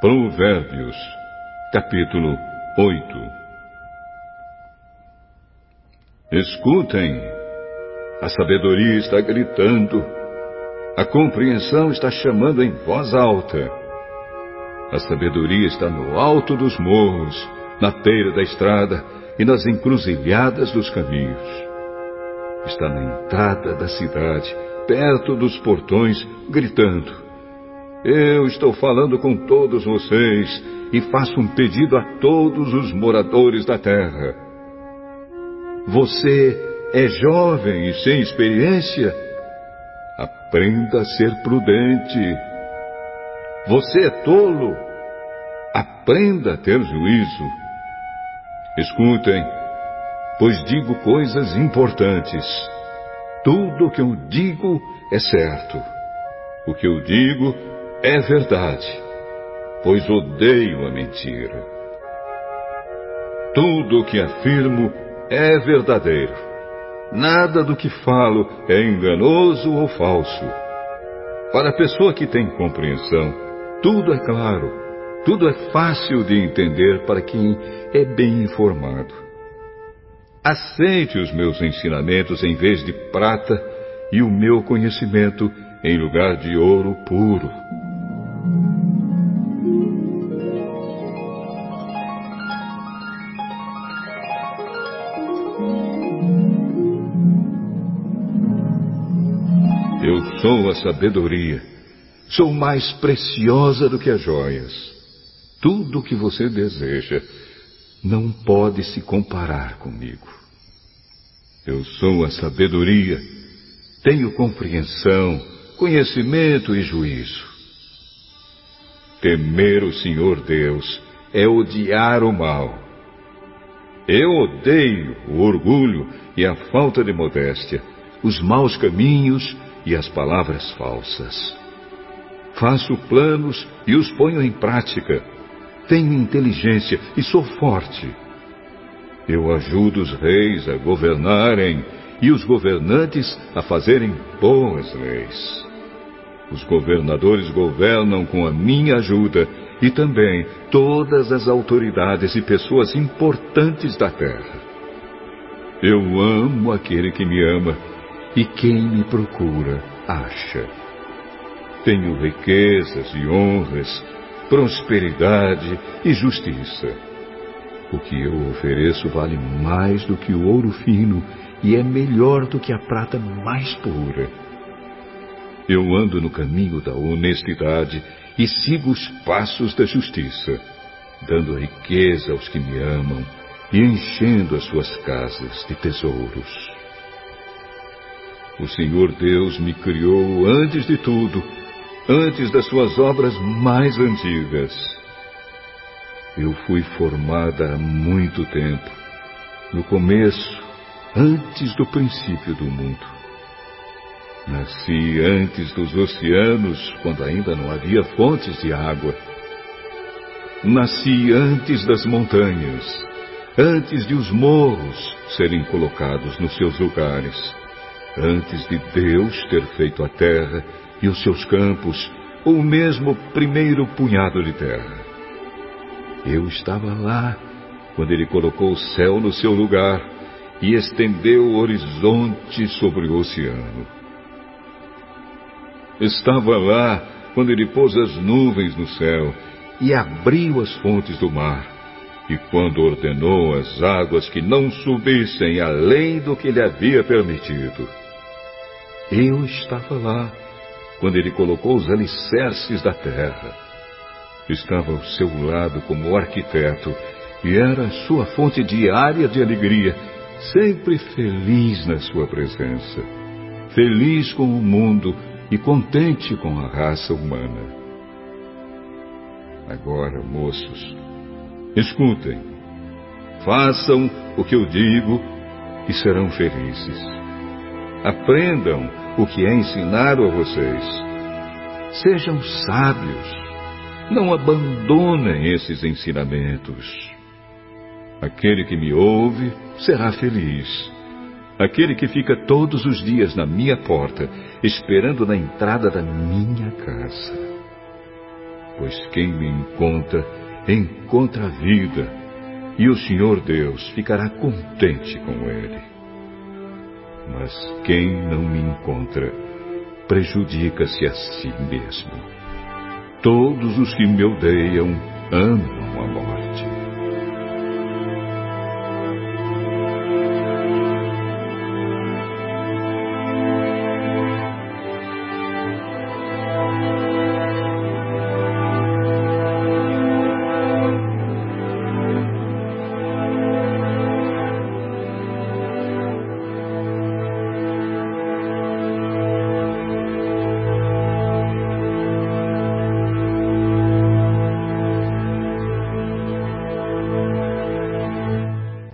Provérbios, capítulo 8 Escutem, a sabedoria está gritando, a compreensão está chamando em voz alta. A sabedoria está no alto dos morros, na beira da estrada e nas encruzilhadas dos caminhos. Está na entrada da cidade, perto dos portões, gritando. Eu estou falando com todos vocês e faço um pedido a todos os moradores da terra. Você é jovem e sem experiência? Aprenda a ser prudente. Você é tolo? Aprenda a ter juízo. Escutem, pois digo coisas importantes. Tudo o que eu digo é certo. O que eu digo é verdade, pois odeio a mentira. Tudo o que afirmo é verdadeiro. Nada do que falo é enganoso ou falso. Para a pessoa que tem compreensão, tudo é claro, tudo é fácil de entender para quem é bem informado. Aceite os meus ensinamentos em vez de prata e o meu conhecimento em lugar de ouro puro. Sou a sabedoria. Sou mais preciosa do que as joias. Tudo o que você deseja não pode se comparar comigo. Eu sou a sabedoria. Tenho compreensão, conhecimento e juízo. Temer o Senhor Deus é odiar o mal. Eu odeio o orgulho e a falta de modéstia, os maus caminhos e as palavras falsas. Faço planos e os ponho em prática. Tenho inteligência e sou forte. Eu ajudo os reis a governarem e os governantes a fazerem boas leis. Os governadores governam com a minha ajuda e também todas as autoridades e pessoas importantes da terra. Eu amo aquele que me ama e quem me procura acha. Tenho riquezas e honras, prosperidade e justiça. O que eu ofereço vale mais do que o ouro fino e é melhor do que a prata mais pura. Eu ando no caminho da honestidade e sigo os passos da justiça, dando riqueza aos que me amam e enchendo as suas casas de tesouros. O Senhor Deus me criou antes de tudo, antes das suas obras mais antigas. Eu fui formada há muito tempo, no começo, antes do princípio do mundo. Nasci antes dos oceanos, quando ainda não havia fontes de água. Nasci antes das montanhas, antes de os morros serem colocados nos seus lugares antes de Deus ter feito a terra e os seus campos, ou mesmo o primeiro punhado de terra. Eu estava lá quando ele colocou o céu no seu lugar e estendeu o horizonte sobre o oceano. Estava lá quando ele pôs as nuvens no céu e abriu as fontes do mar, e quando ordenou as águas que não subissem além do que lhe havia permitido. Eu estava lá quando ele colocou os alicerces da terra. Estava ao seu lado como arquiteto e era sua fonte diária de alegria, sempre feliz na sua presença, feliz com o mundo e contente com a raça humana. Agora, moços, escutem, façam o que eu digo e serão felizes. Aprendam o que é ensinado a vocês. Sejam sábios. Não abandonem esses ensinamentos. Aquele que me ouve será feliz. Aquele que fica todos os dias na minha porta, esperando na entrada da minha casa. Pois quem me encontra, encontra a vida, e o Senhor Deus ficará contente com ele. Mas quem não me encontra, prejudica-se a si mesmo. Todos os que me odeiam amam a morte.